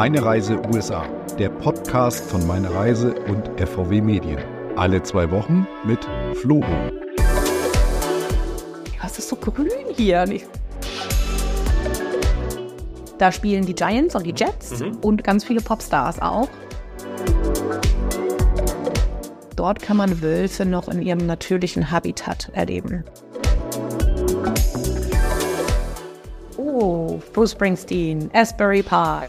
Meine Reise USA, der Podcast von Meine Reise und FVW Medien. Alle zwei Wochen mit Flo. Was ist so grün hier? Da spielen die Giants und die Jets mhm. und ganz viele Popstars auch. Dort kann man Wölfe noch in ihrem natürlichen Habitat erleben. Oh, Bruce Springsteen, Asbury Park.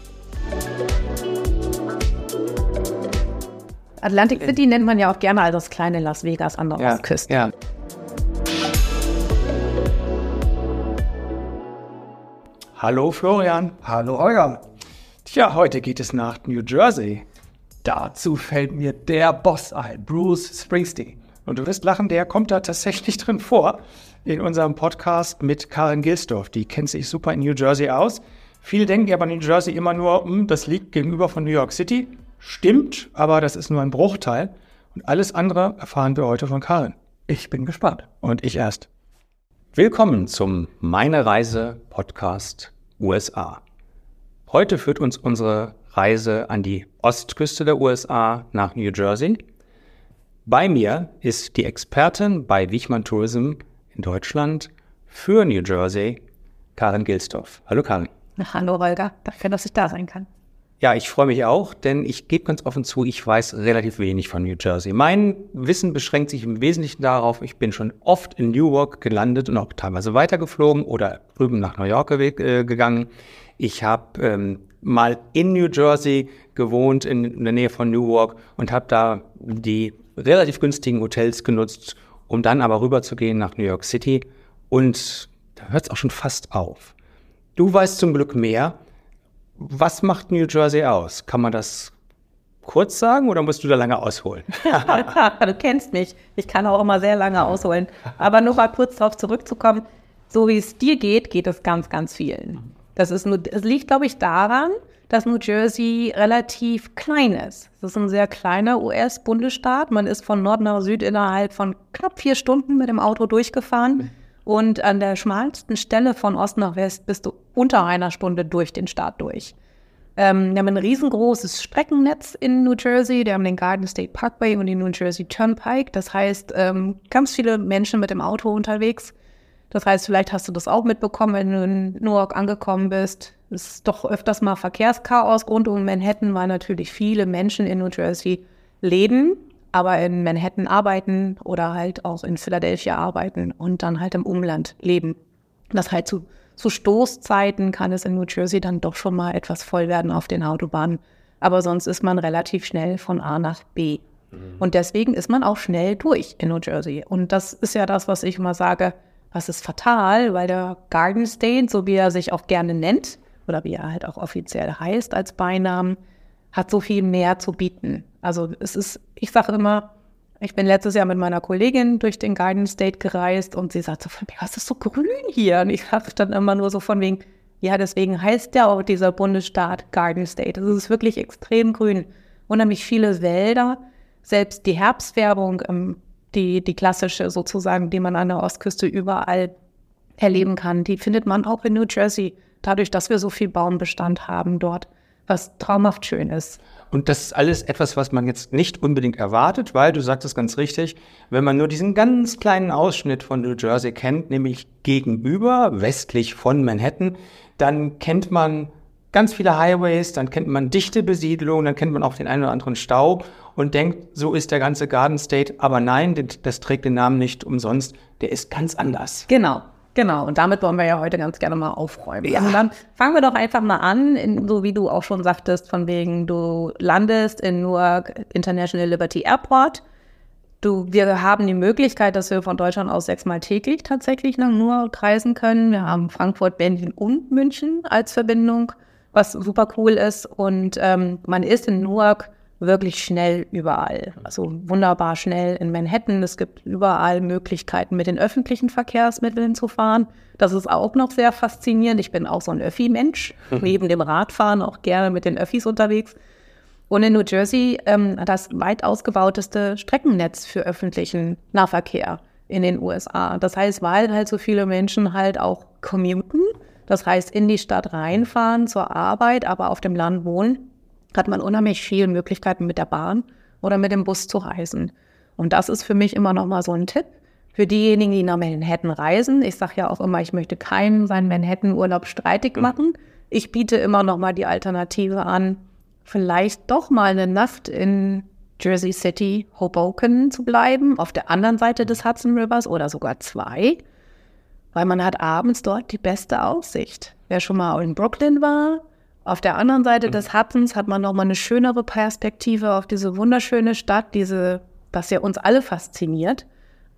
Atlantic City nennt man ja auch gerne als das kleine Las Vegas an der ja, Ostküste. Ja. Hallo Florian. Hallo Eugen. Tja, heute geht es nach New Jersey. Dazu fällt mir der Boss ein, Bruce Springsteen. Und du wirst lachen, der kommt da tatsächlich drin vor in unserem Podcast mit Karen Gilsdorf. Die kennt sich super in New Jersey aus. Viele denken ja bei New Jersey immer nur, hm, das liegt gegenüber von New York City. Stimmt, aber das ist nur ein Bruchteil. Und alles andere erfahren wir heute von Karen. Ich bin gespannt. Und ich erst. Willkommen zum Meine Reise Podcast USA. Heute führt uns unsere Reise an die Ostküste der USA nach New Jersey. Bei mir ist die Expertin bei Wichmann Tourism in Deutschland für New Jersey, Karin Gilsdorf. Hallo Karin. Hallo Holger, danke, dass ich da sein kann. Ja, ich freue mich auch, denn ich gebe ganz offen zu, ich weiß relativ wenig von New Jersey. Mein Wissen beschränkt sich im Wesentlichen darauf, ich bin schon oft in Newark gelandet und auch teilweise weitergeflogen oder drüben nach New York äh, gegangen. Ich habe ähm, mal in New Jersey gewohnt, in, in der Nähe von Newark und habe da die relativ günstigen Hotels genutzt, um dann aber rüberzugehen nach New York City. Und da hört es auch schon fast auf. Du weißt zum Glück mehr. Was macht New Jersey aus? Kann man das kurz sagen oder musst du da lange ausholen? du kennst mich. Ich kann auch immer sehr lange ausholen. Aber nur mal kurz darauf zurückzukommen. So wie es dir geht, geht es ganz, ganz vielen. Das, ist nur, das liegt, glaube ich, daran, dass New Jersey relativ klein ist. Das ist ein sehr kleiner US-Bundesstaat. Man ist von Nord nach Süd innerhalb von knapp vier Stunden mit dem Auto durchgefahren. Und an der schmalsten Stelle von Ost nach West bist du unter einer Stunde durch den Staat durch. Ähm, wir haben ein riesengroßes Streckennetz in New Jersey. Wir haben den Garden State Parkway und den New Jersey Turnpike. Das heißt, ähm, ganz viele Menschen mit dem Auto unterwegs. Das heißt, vielleicht hast du das auch mitbekommen, wenn du in Newark angekommen bist. Es ist doch öfters mal Verkehrschaos rund um Manhattan, weil natürlich viele Menschen in New Jersey leben aber in Manhattan arbeiten oder halt auch in Philadelphia arbeiten und dann halt im Umland leben. Das halt zu, zu Stoßzeiten kann es in New Jersey dann doch schon mal etwas voll werden auf den Autobahnen. Aber sonst ist man relativ schnell von A nach B. Mhm. Und deswegen ist man auch schnell durch in New Jersey. Und das ist ja das, was ich immer sage, was ist fatal, weil der Garden State, so wie er sich auch gerne nennt, oder wie er halt auch offiziell heißt als Beinamen, hat so viel mehr zu bieten. Also es ist, ich sage immer, ich bin letztes Jahr mit meiner Kollegin durch den Garden State gereist und sie sagt so von mir, was ist so grün hier? Und ich sage dann immer nur so von wegen, ja, deswegen heißt ja auch dieser Bundesstaat Garden State. Es ist wirklich extrem grün. Unheimlich viele Wälder, selbst die Herbstwerbung, ähm, die, die klassische sozusagen, die man an der Ostküste überall erleben kann, die findet man auch in New Jersey, dadurch, dass wir so viel Baumbestand haben dort was traumhaft schön ist. Und das ist alles etwas, was man jetzt nicht unbedingt erwartet, weil du sagtest ganz richtig, wenn man nur diesen ganz kleinen Ausschnitt von New Jersey kennt, nämlich gegenüber, westlich von Manhattan, dann kennt man ganz viele Highways, dann kennt man dichte Besiedlungen, dann kennt man auch den einen oder anderen Stau und denkt, so ist der ganze Garden State. Aber nein, das trägt den Namen nicht umsonst, der ist ganz anders. Genau. Genau, und damit wollen wir ja heute ganz gerne mal aufräumen. Ja. Also dann fangen wir doch einfach mal an, in, so wie du auch schon sagtest, von wegen, du landest in Newark International Liberty Airport. Du, wir haben die Möglichkeit, dass wir von Deutschland aus sechsmal täglich tatsächlich nach Newark reisen können. Wir haben Frankfurt, Berlin und München als Verbindung, was super cool ist. Und ähm, man ist in Newark wirklich schnell überall. Also wunderbar schnell in Manhattan. Es gibt überall Möglichkeiten, mit den öffentlichen Verkehrsmitteln zu fahren. Das ist auch noch sehr faszinierend. Ich bin auch so ein Öffi-Mensch, neben dem Radfahren auch gerne mit den Öffis unterwegs. Und in New Jersey ähm, das weit ausgebauteste Streckennetz für öffentlichen Nahverkehr in den USA. Das heißt, weil halt so viele Menschen halt auch commuten, Das heißt, in die Stadt reinfahren zur Arbeit, aber auf dem Land wohnen, hat man unheimlich viele Möglichkeiten mit der Bahn oder mit dem Bus zu reisen. Und das ist für mich immer noch mal so ein Tipp für diejenigen, die nach Manhattan reisen. Ich sage ja auch immer, ich möchte keinen seinen Manhattan-Urlaub streitig machen. Ich biete immer noch mal die Alternative an, vielleicht doch mal eine Nacht in Jersey City, Hoboken zu bleiben, auf der anderen Seite des Hudson Rivers oder sogar zwei, weil man hat abends dort die beste Aussicht. Wer schon mal in Brooklyn war, auf der anderen Seite des Hudsons hat man noch mal eine schönere Perspektive auf diese wunderschöne Stadt, diese, was ja uns alle fasziniert.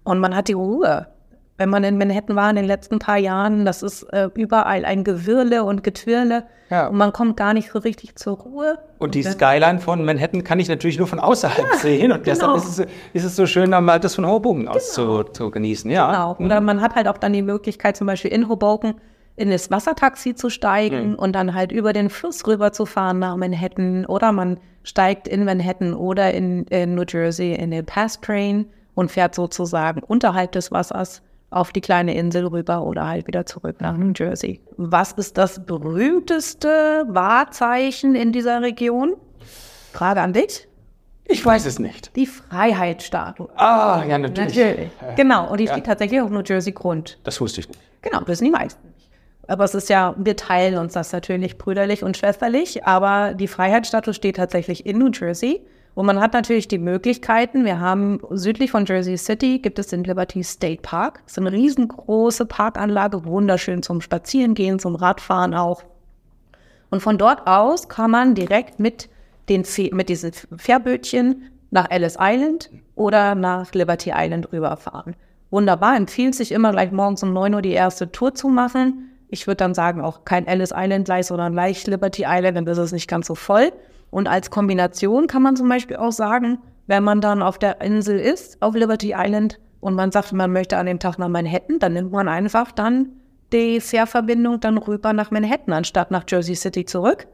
Und man hat die Ruhe. Wenn man in Manhattan war in den letzten paar Jahren, das ist äh, überall ein Gewirle und Getwirle. Ja. Und man kommt gar nicht so richtig zur Ruhe. Und die Skyline von Manhattan kann ich natürlich nur von außerhalb sehen. Und genau. deshalb ist es, ist es so schön, dann mal das von Hoboken aus zu, zu genießen. Ja. Genau. Oder man hat halt auch dann die Möglichkeit, zum Beispiel in Hoboken in das Wassertaxi zu steigen Mhm. und dann halt über den Fluss rüber zu fahren nach Manhattan. Oder man steigt in Manhattan oder in, in New Jersey in den Pass Train und fährt sozusagen unterhalb des Wassers auf die kleine Insel rüber oder halt wieder zurück nach New Jersey. Was ist das berühmteste Wahrzeichen in dieser Region? Frage an dich. Ich weiß es nicht. Die Freiheitsstatue. Ah, ja, natürlich. Natürlich. Genau, und die steht tatsächlich auf New Jersey Grund. Das wusste ich nicht. Genau, das wissen die meisten. Aber es ist ja, wir teilen uns das natürlich brüderlich und schwesterlich, aber die Freiheitsstatue steht tatsächlich in New Jersey. Und man hat natürlich die Möglichkeiten, wir haben südlich von Jersey City gibt es den Liberty State Park. Das ist eine riesengroße Parkanlage, wunderschön zum Spazierengehen, zum Radfahren auch. Und von dort aus kann man direkt mit, den, mit diesen Fährbötchen nach Ellis Island oder nach Liberty Island rüberfahren. Wunderbar, empfiehlt sich immer gleich morgens um 9 Uhr die erste Tour zu machen. Ich würde dann sagen, auch kein Ellis Island gleich, sondern gleich Liberty Island, dann ist es nicht ganz so voll. Und als Kombination kann man zum Beispiel auch sagen, wenn man dann auf der Insel ist, auf Liberty Island, und man sagt, man möchte an dem Tag nach Manhattan, dann nimmt man einfach dann die Fährverbindung dann rüber nach Manhattan, anstatt nach Jersey City zurück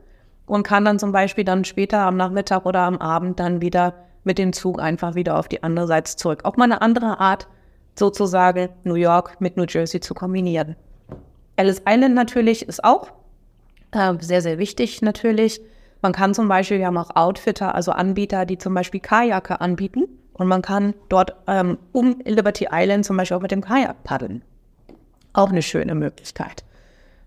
und kann dann zum Beispiel dann später am Nachmittag oder am Abend dann wieder mit dem Zug einfach wieder auf die andere Seite zurück. Auch mal eine andere Art, sozusagen New York mit New Jersey zu kombinieren. Ellis Island natürlich ist auch äh, sehr, sehr wichtig natürlich. Man kann zum Beispiel, wir haben auch Outfitter, also Anbieter, die zum Beispiel Kajake anbieten. Und man kann dort ähm, um Liberty Island zum Beispiel auch mit dem Kajak paddeln. Auch eine schöne Möglichkeit.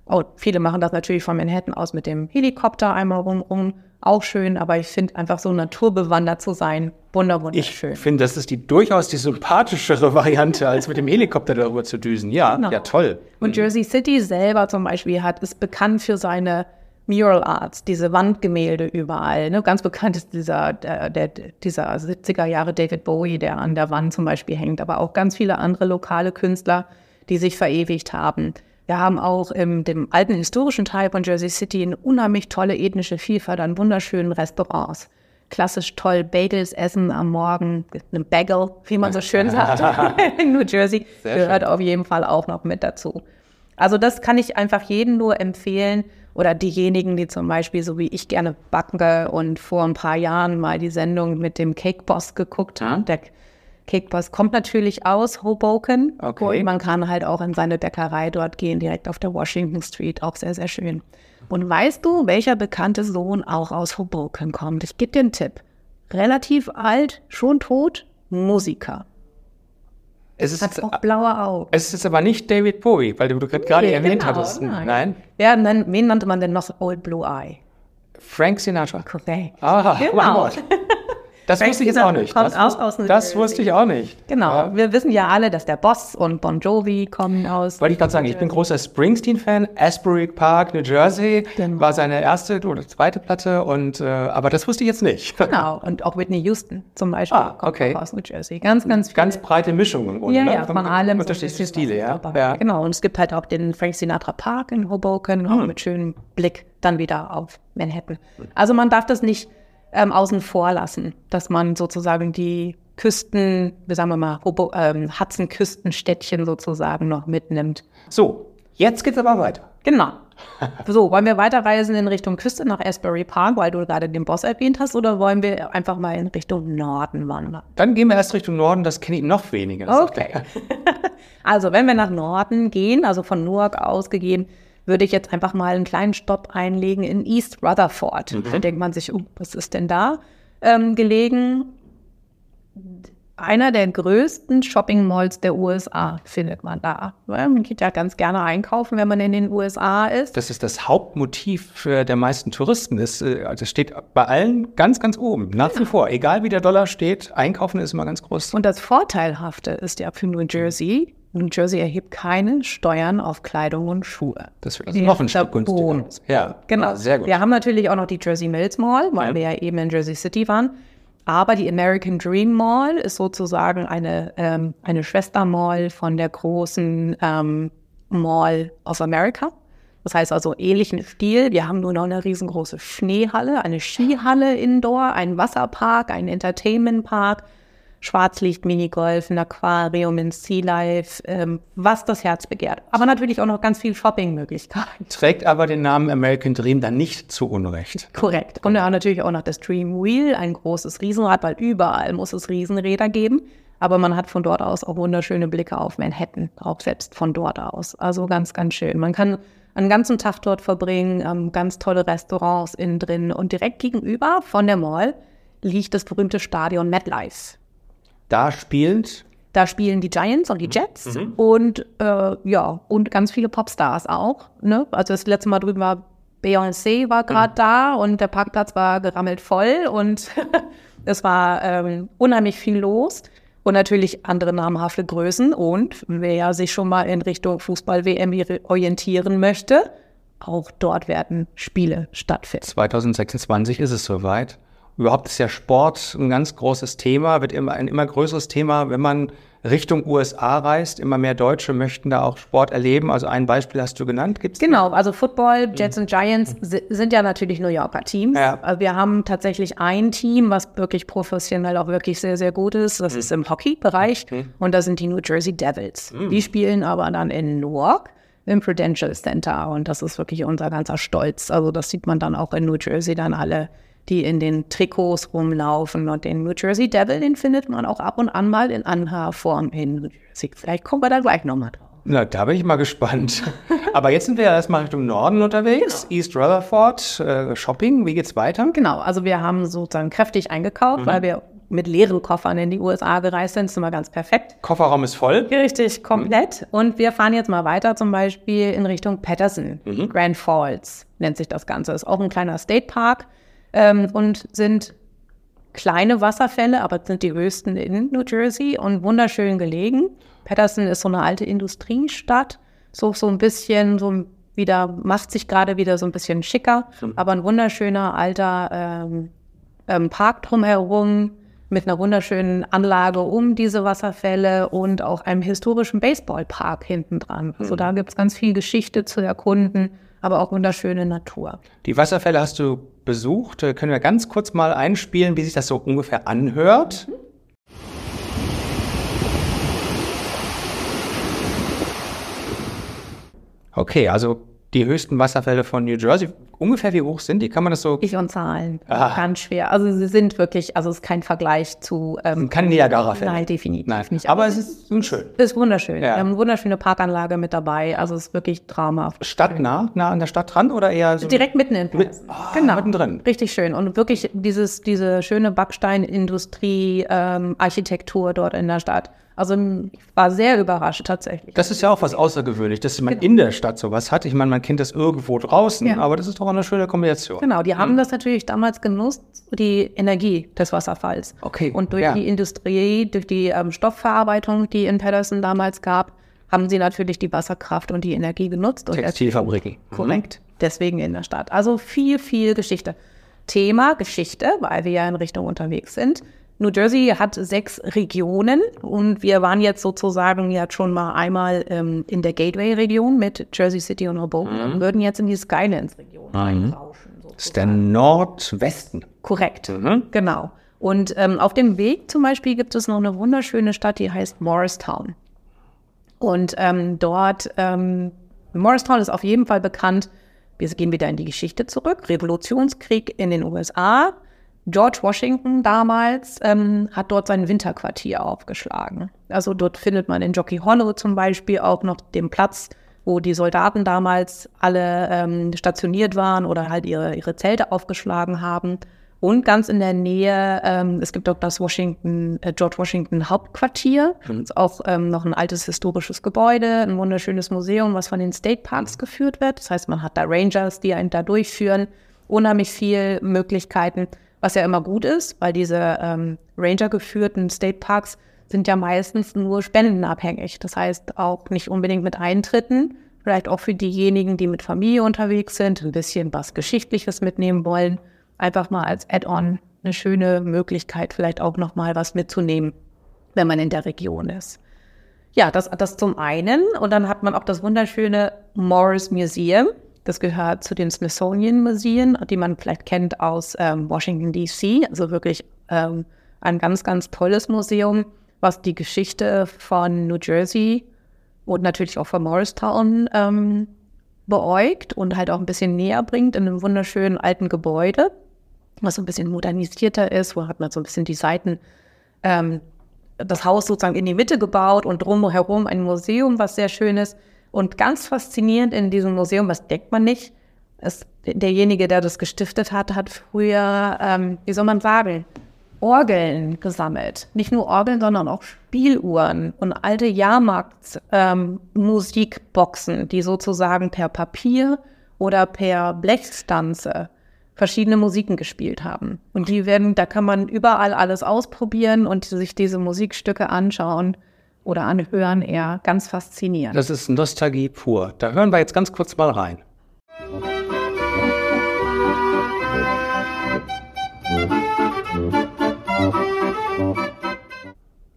Oh, viele machen das natürlich von Manhattan aus mit dem Helikopter einmal rum, Auch schön, aber ich finde einfach so naturbewandert zu sein, wunder, Ich wunderschön. finde, das ist die durchaus die sympathischere Variante, als mit dem Helikopter darüber zu düsen. Ja, Genau. ja, toll. Und Jersey City selber zum Beispiel hat, ist bekannt für seine Mural Arts, diese Wandgemälde überall. Ne? Ganz bekannt ist dieser, der, der, dieser 70er Jahre David Bowie, der an der Wand zum Beispiel hängt, aber auch ganz viele andere lokale Künstler, die sich verewigt haben. Wir haben auch im dem alten historischen Teil von Jersey City eine unheimlich tolle ethnische Vielfalt an wunderschönen Restaurants. Klassisch toll Bagels essen am Morgen, eine Bagel, wie man so schön sagt, in New Jersey, Sehr gehört auf jeden Fall auch noch mit dazu. Also das kann ich einfach jedem nur empfehlen oder diejenigen, die zum Beispiel so wie ich gerne backe und vor ein paar Jahren mal die Sendung mit dem Cake Boss geguckt haben. Der Cake Boss kommt natürlich aus Hoboken Okay. und man kann halt auch in seine Bäckerei dort gehen, direkt auf der Washington Street, auch sehr, sehr schön. Und weißt du, welcher bekannte Sohn auch aus Hoboken kommt? Ich gebe dir einen Tipp. Relativ alt, schon tot, Musiker. Es ist, Hat auch blaue Augen. es ist aber nicht David Bowie, weil du gerade gerade Nee, erwähnt genau, hattest. nein. Nein. Wer, nen- wen nannte man denn noch Old Blue Eye? Frank Sinatra. Korrekt. Aha, mein Genau. Das Frank wusste ich jetzt auch nicht. kommt Das, auch aus New das Jersey. wusste ich auch nicht. Genau. Ja. Wir wissen ja alle, dass der Boss und Bon Jovi kommen aus. Wollte ich gerade sagen, ich bin großer Springsteen-Fan. Asbury Park, New Jersey Genau. war seine erste oder zweite Platte. Und, äh, aber das wusste ich jetzt nicht. Genau. Und auch Whitney Houston zum Beispiel Ah, kommt okay. aus New Jersey. Ganz, ganz viele. Ganz breite Mischung im Grunde. ja, ne? ja, von allem. so ein Unterschiedliche Stile, ja. ja. Genau. Und es gibt halt auch den Frank Sinatra Park in Hoboken, auch mit schönem Blick dann wieder auf Manhattan. Also man darf das nicht ähm, außen vor lassen, dass man sozusagen die Küsten, wie sagen wir mal, ähm, Hudson-Küstenstädtchen sozusagen noch mitnimmt. So, jetzt geht's aber weiter. Genau. So, wollen wir weiterreisen in Richtung Küste nach Asbury Park, weil du gerade den Boss erwähnt hast, oder wollen wir einfach mal in Richtung Norden wandern? Dann gehen wir erst Richtung Norden, das kenne ich noch weniger. Okay. also, wenn wir nach Norden gehen, also von Newark ausgegeben, würde ich jetzt einfach mal einen kleinen Stopp einlegen in East Rutherford. Da denkt man sich, oh, was ist denn da ähm, gelegen? Einer der größten Shopping Malls der USA findet man da. Man geht ja ganz gerne einkaufen, wenn man in den USA ist. Das ist das Hauptmotiv für der meisten Touristen. Das, äh, also steht bei allen ganz, ganz oben. Nach wie vor. Egal wie der Dollar steht, einkaufen ist immer ganz groß. Und das Vorteilhafte ist ja für New Jersey, New Jersey erhebt keine Steuern auf Kleidung und Schuhe. Das ist noch ein Stück günstiger. Ja, Genau. Ah, sehr gut. Wir haben natürlich auch noch die Jersey Mills Mall, weil Ja. wir ja eben in Jersey City waren. Aber die American Dream Mall ist sozusagen eine, ähm, eine Schwestermall von der großen ähm, Mall of America. Das heißt also ähnlichen Stil. Wir haben nur noch eine riesengroße Schneehalle, eine Skihalle indoor, einen Wasserpark, einen Entertainmentpark, Schwarzlicht, Minigolf, ein Aquarium, ein Sea Life, ähm, was das Herz begehrt. Aber natürlich auch noch ganz viel Shoppingmöglichkeiten. Trägt aber den Namen American Dream dann nicht zu Unrecht. Korrekt. Und wir haben natürlich auch noch das Dream Wheel, ein großes Riesenrad, weil überall muss es Riesenräder geben. Aber man hat von dort aus auch wunderschöne Blicke auf Manhattan, auch selbst von dort aus. Also ganz, ganz schön. Man kann einen ganzen Tag dort verbringen, ähm, ganz tolle Restaurants innen drin. Und direkt gegenüber von der Mall liegt das berühmte Stadion MetLife. Da spielt Da spielen die Giants und die Jets und äh, ja, und ganz viele Popstars auch. Ne? Also das letzte Mal drüben war Beyoncé war gerade da und der Parkplatz war gerammelt voll und es war ähm, unheimlich viel los. Und natürlich andere namhafte Größen. Und wer sich schon mal in Richtung Fußball-WM orientieren möchte, auch dort werden Spiele stattfinden. 2026 ist es soweit. Überhaupt ist ja Sport ein ganz großes Thema, wird immer ein immer größeres Thema, wenn man Richtung USA reist. Immer mehr Deutsche möchten da auch Sport erleben. Also ein Beispiel hast du genannt. Gibt's Genau, also Football, Jets und Giants si- sind ja natürlich New Yorker Teams. Ja. Also Wir haben tatsächlich ein Team, was wirklich professionell auch wirklich sehr, sehr gut ist. Das ist im Hockey-Bereich und das sind die New Jersey Devils. Die spielen aber dann in Newark im Prudential Center und das ist wirklich unser ganzer Stolz. Also das sieht man dann auch in New Jersey dann alle die in den Trikots rumlaufen. Und den New Jersey Devil, den findet man auch ab und an mal in anderer Form in New Jersey. Vielleicht kommen wir da gleich nochmal drauf. Na, da bin ich mal gespannt. Aber jetzt sind wir ja erstmal Richtung Norden unterwegs. East Rutherford, äh, Shopping. Wie geht's weiter? Genau, also wir haben sozusagen kräftig eingekauft, weil wir mit leeren Koffern in die USA gereist sind. Das ist immer ganz perfekt. Kofferraum ist voll. Richtig, komplett. Und wir fahren jetzt mal weiter, zum Beispiel in Richtung Patterson. Grand Falls nennt sich das Ganze. Ist auch ein kleiner State Park ähm, und sind kleine Wasserfälle, aber sind die höchsten in New Jersey und wunderschön gelegen. Patterson ist so eine alte Industriestadt, so, so ein bisschen, so wieder, macht sich gerade wieder so ein bisschen schicker, aber ein wunderschöner alter ähm, ähm, Park drumherum mit einer wunderschönen Anlage um diese Wasserfälle und auch einem historischen Baseballpark hinten dran. Also da gibt es ganz viel Geschichte zu erkunden, aber auch wunderschöne Natur. Die Wasserfälle hast du besucht. Können wir ganz kurz mal einspielen, wie sich das so ungefähr anhört? Okay, also die höchsten Wasserfälle von New Jersey. Ungefähr wie hoch sind die? Kann man das so? Ich und Zahlen, Ah. ganz schwer. Also sie sind wirklich, also es ist kein Vergleich zu. Ähm, Kein Niagara-Fälle. Nein, definitiv Nein, nicht. aber es ist schon schön. ist wunderschön. Ja. Wir haben eine wunderschöne Parkanlage mit dabei. Also es ist wirklich traumhaft. Stadtnah, nah an der Stadt dran oder eher so? Direkt mitten in Mit-. Ah, genau. mittendrin. Richtig schön. Und wirklich dieses, diese schöne Backsteinindustrie-Architektur dort in der Stadt. Also ich war sehr überrascht tatsächlich. Das ist ja auch was Außergewöhnlich, dass man in der Stadt sowas hat. Ich meine, man kennt das irgendwo draußen, Ja. aber das ist doch eine schöne Kombination. Genau, die haben das natürlich damals genutzt, die Energie des Wasserfalls. Okay, Und durch ja. die Industrie, durch die ähm, Stoffverarbeitung, die in Patterson damals gab, haben sie natürlich die Wasserkraft und die Energie genutzt. Textilfabriken. Korrekt. Deswegen in der Stadt. Also viel, viel Geschichte. Thema Geschichte, weil wir ja in Richtung unterwegs sind. New Jersey hat sechs Regionen und wir waren jetzt sozusagen jetzt schon mal einmal ähm, in der Gateway-Region mit Jersey City und Hoboken und würden jetzt in die Skylands-Region rauschen. Das ist der Nordwesten. Korrekt, genau. Und ähm, auf dem Weg zum Beispiel gibt es noch eine wunderschöne Stadt, die heißt Morristown. Und ähm, dort, ähm, Morristown ist auf jeden Fall bekannt, wir gehen wieder in die Geschichte zurück, Revolutionskrieg in den USA. George Washington damals ähm, hat dort sein Winterquartier aufgeschlagen. Also dort findet man in Jockey Hollow zum Beispiel auch noch den Platz wo die Soldaten damals alle ähm, stationiert waren oder halt ihre, ihre Zelte aufgeschlagen haben. Und ganz in der Nähe, ähm, es gibt auch das Washington, äh, George Washington Hauptquartier. Das ist auch ähm, noch ein altes historisches Gebäude, ein wunderschönes Museum, was von den State Parks geführt wird. Das heißt, man hat da Rangers, die einen da durchführen. Unheimlich viel Möglichkeiten, was ja immer gut ist, weil diese ähm, Ranger-geführten State Parks sind ja meistens nur spendenabhängig. Das heißt auch nicht unbedingt mit Eintritten. Vielleicht auch für diejenigen, die mit Familie unterwegs sind, ein bisschen was Geschichtliches mitnehmen wollen einfach mal als Add-on eine schöne Möglichkeit, vielleicht auch noch mal was mitzunehmen, wenn man in der Region ist. Ja, das, das zum einen. Und dann hat man auch das wunderschöne Morris Museum. Das gehört zu den Smithsonian Museen, die man vielleicht kennt aus ähm, Washington, D.C. Also wirklich ähm, ein ganz, ganz tolles Museum, was die Geschichte von New Jersey und natürlich auch von Morristown ähm, beäugt und halt auch ein bisschen näher bringt in einem wunderschönen alten Gebäude was so ein bisschen modernisierter ist, wo hat man so ein bisschen die Seiten, ähm, das Haus sozusagen in die Mitte gebaut und drumherum ein Museum, was sehr schön ist. Und ganz faszinierend in diesem Museum, was denkt man nicht, ist derjenige, der das gestiftet hat, hat früher, ähm, wie soll man sagen, Orgeln gesammelt. Nicht nur Orgeln, sondern auch Spieluhren und alte Jahrmarkt-Musikboxen, ähm, die sozusagen per Papier oder per Blechstanze verschiedene Musiken gespielt haben. Und die werden, da kann man überall alles ausprobieren und sich diese Musikstücke anschauen oder anhören, eher ganz faszinierend. Das ist Nostalgie pur. Da hören wir jetzt ganz kurz mal rein.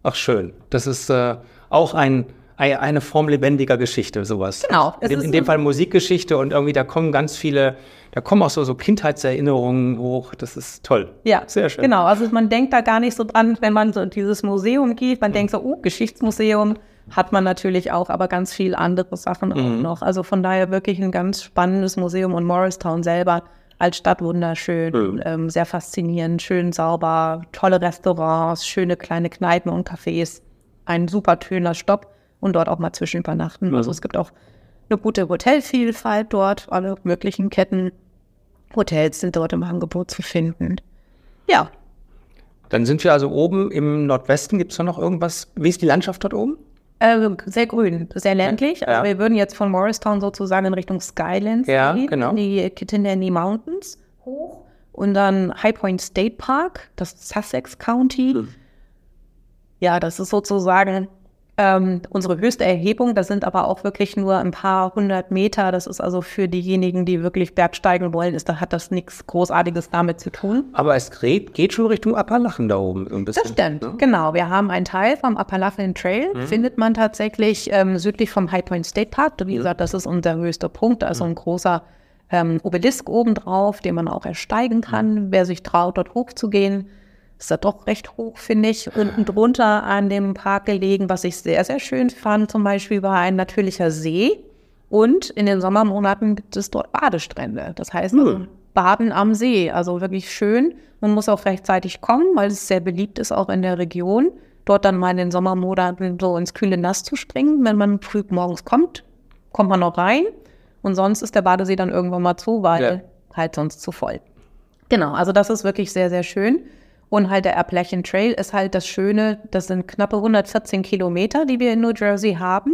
Ach schön. Das ist äh, auch ein eine Form lebendiger Geschichte, sowas. Genau. In, in dem Fall Musikgeschichte und irgendwie da kommen ganz viele, da kommen auch so, so Kindheitserinnerungen hoch. Das ist toll. Ja, sehr schön. Genau. Also man denkt da gar nicht so dran, wenn man so in dieses Museum geht. Man mhm. denkt so, oh, Geschichtsmuseum hat man natürlich auch, aber ganz viel andere Sachen auch mhm. noch. Also von daher wirklich ein ganz spannendes Museum und Morristown selber als Stadt wunderschön, mhm. ähm, sehr faszinierend, schön sauber, tolle Restaurants, schöne kleine Kneipen und Cafés, ein super schöner Stopp und dort auch mal zwischen übernachten. Also es gibt auch eine gute Hotelvielfalt dort, alle möglichen Ketten Hotels sind dort im Angebot zu finden. Ja. Dann sind wir also oben im Nordwesten. Gibt es da noch irgendwas? Wie ist die Landschaft dort oben? Äh, sehr grün, sehr ländlich. Ja. Also wir würden jetzt von Morristown sozusagen in Richtung Skylands ja, gehen, genau. die Kittanany Mountains hoch und dann High Point State Park, das Sussex County. Hm. Ja, das ist sozusagen ähm, unsere höchste Erhebung, das sind aber auch wirklich nur ein paar hundert Meter. Das ist also für diejenigen, die wirklich bergsteigen wollen, ist, da hat das nichts Großartiges damit zu tun. Aber es geht, geht schon Richtung Appalachen da oben ein bisschen. Das stimmt, ne? genau. Wir haben einen Teil vom Appalachian Trail, mhm. findet man tatsächlich ähm, südlich vom High Point State Park. Wie mhm. gesagt, das ist unser höchster Punkt. Da ist so ein mhm. großer ähm, Obelisk obendrauf, den man auch ersteigen kann, mhm. wer sich traut, dort hochzugehen ist da doch recht hoch, finde ich. Unten drunter an dem Park gelegen, was ich sehr, sehr schön fand, zum Beispiel war ein natürlicher See. Und in den Sommermonaten gibt es dort Badestrände. Das heißt, hm. Baden am See. Also wirklich schön. Man muss auch rechtzeitig kommen, weil es sehr beliebt ist, auch in der Region. Dort dann mal in den Sommermonaten so ins kühle Nass zu springen. Wenn man früh morgens kommt, kommt man noch rein. Und sonst ist der Badesee dann irgendwann mal zu, weil ja. halt sonst zu voll. Genau, also das ist wirklich sehr, sehr schön. Und halt der Appalachian Trail ist halt das Schöne, das sind knappe 114 Kilometer, die wir in New Jersey haben.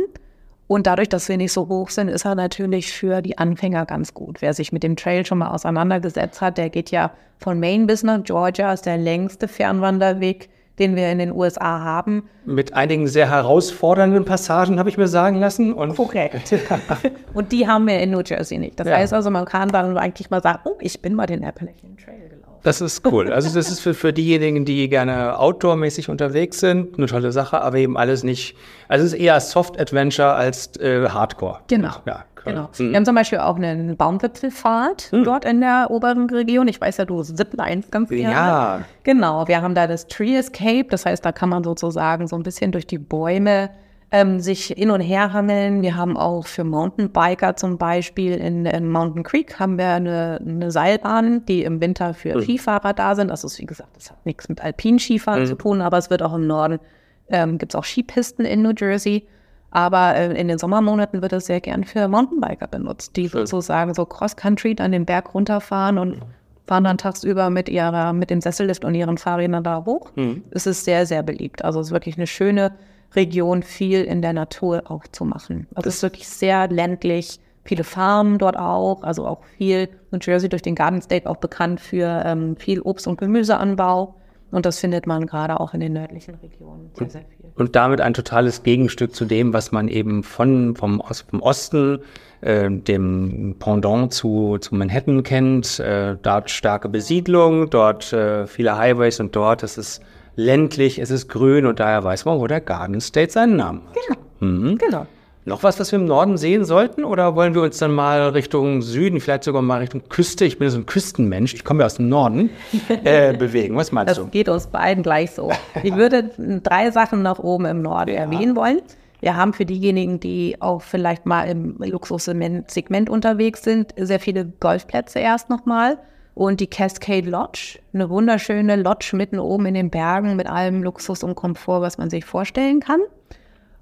Und dadurch, dass wir nicht so hoch sind, ist er natürlich für die Anfänger ganz gut. Wer sich mit dem Trail schon mal auseinandergesetzt hat, der geht ja von Maine bis nach Georgia, ist der längste Fernwanderweg, den wir in den USA haben. Mit einigen sehr herausfordernden Passagen, habe ich mir sagen lassen. Und Korrekt. und die haben wir in New Jersey nicht. Das ja. heißt also, man kann dann eigentlich mal sagen, oh, ich bin mal den Appalachian Trail. Das ist cool. Also das ist für, für diejenigen, die gerne outdoor-mäßig unterwegs sind, eine tolle Sache, aber eben alles nicht. Also es ist eher Soft-Adventure als äh, Hardcore. Genau. Ja, Genau. Mhm. Wir haben zum Beispiel auch eine Baumwipfelfahrt mhm. dort in der oberen Region. Ich weiß ja, du ziplines ganz gerne. Ja. Genau, wir haben da das Tree Escape. Das heißt, da kann man sozusagen so ein bisschen durch die Bäume ähm, sich hin und her hangeln. Wir haben auch für Mountainbiker zum Beispiel in, in Mountain Creek haben wir eine, eine, Seilbahn, die im Winter für mhm. Skifahrer da sind. Das ist, wie gesagt, das hat nichts mit Alpinskifahren mhm. zu tun, aber es wird auch im Norden, ähm, gibt es auch Skipisten in New Jersey. Aber äh, in den Sommermonaten wird es sehr gern für Mountainbiker benutzt, die Schön. sozusagen so Cross-Country dann den Berg runterfahren und fahren dann tagsüber mit ihrer, mit dem Sessellift und ihren Fahrrädern da hoch. Es ist sehr, sehr beliebt. Also es ist wirklich eine schöne Region, viel in der Natur auch zu machen. Also es ist wirklich sehr ländlich, viele Farmen dort auch, also auch viel New Jersey durch den Garden State auch bekannt für ähm, viel Obst- und Gemüseanbau. Und das findet man gerade auch in den nördlichen Regionen sehr, sehr viel. Und damit ein totales Gegenstück zu dem, was man eben von, vom, Ost, vom Osten, äh, dem Pendant zu, zu Manhattan kennt. Äh, dort starke Besiedlung, dort äh, viele Highways und dort ist es ländlich, es ist grün und daher weiß man, wo der Garden State seinen Namen hat. Genau. Noch was, was wir im Norden sehen sollten? Oder wollen wir uns dann mal Richtung Süden, vielleicht sogar mal Richtung Küste, ich bin so ein Küstenmensch, ich komme ja aus dem Norden, äh, bewegen? Was meinst Das du? geht uns beiden gleich so. Ich würde drei Sachen nach oben im Norden erwähnen wollen. Wir haben für diejenigen, die auch vielleicht mal im Luxussegment unterwegs sind, sehr viele Golfplätze erst nochmal. Und die Cascade Lodge, eine wunderschöne Lodge mitten oben in den Bergen mit allem Luxus und Komfort, was man sich vorstellen kann.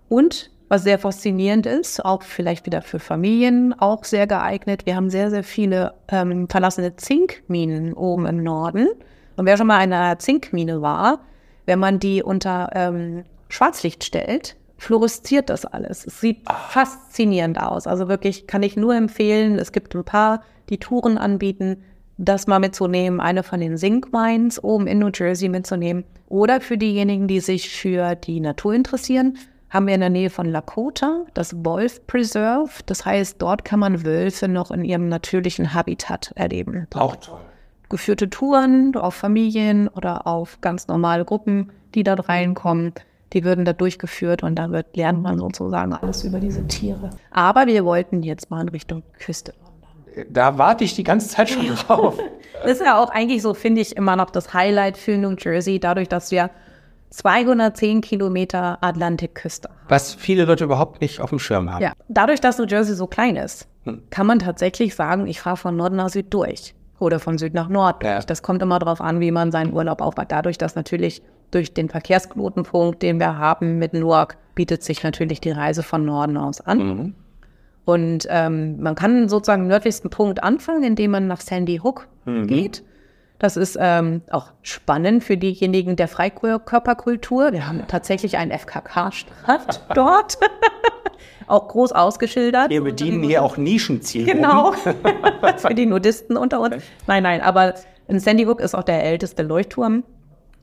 Und was sehr faszinierend ist, auch vielleicht wieder für Familien auch sehr geeignet. Wir haben sehr, sehr viele ähm, verlassene Zinkminen oben im Norden. Und wer schon mal in einer Zinkmine war, wenn man die unter ähm, Schwarzlicht stellt, fluoresziert das alles. Es sieht faszinierend aus. Also wirklich kann ich nur empfehlen. Es gibt ein paar, die Touren anbieten, das mal mitzunehmen, eine von den Zinc Mines oben in New Jersey mitzunehmen. Oder für diejenigen, die sich für die Natur interessieren, haben wir in der Nähe von Lakota das Wolf Preserve. Das heißt, dort kann man Wölfe noch in ihrem natürlichen Habitat erleben. Auch toll. Geführte Touren auf Familien oder auf ganz normale Gruppen, die dort reinkommen. Die würden da durchgeführt und da wird, lernt man sozusagen alles über diese Tiere. Aber wir wollten jetzt mal in Richtung Küste. Da warte ich die ganze Zeit schon drauf. Das ist ja auch eigentlich so, finde ich, immer noch das Highlight für New Jersey, dadurch, dass wir 210 Kilometer Atlantikküste haben. Was viele Leute überhaupt nicht auf dem Schirm haben. Ja, dadurch, dass New Jersey so klein ist, kann man tatsächlich sagen, ich fahre von Norden nach Süd durch oder von Süd nach Nord. Ja. Das kommt immer darauf an, wie man seinen Urlaub aufbaut. Dadurch, dass natürlich durch den Verkehrsknotenpunkt, den wir haben mit Newark, bietet sich natürlich die Reise von Norden aus an. Und ähm, man kann sozusagen am nördlichsten Punkt anfangen, indem man nach Sandy Hook geht. Das ist ähm, auch spannend für diejenigen der Freikörperkultur. Wir haben tatsächlich einen FKK-Strand dort, auch groß ausgeschildert. Wir bedienen hier auch Nischenzielgruppen. Genau. Für die Nudisten unter uns. Nein, nein, aber in Sandy Hook ist auch der älteste Leuchtturm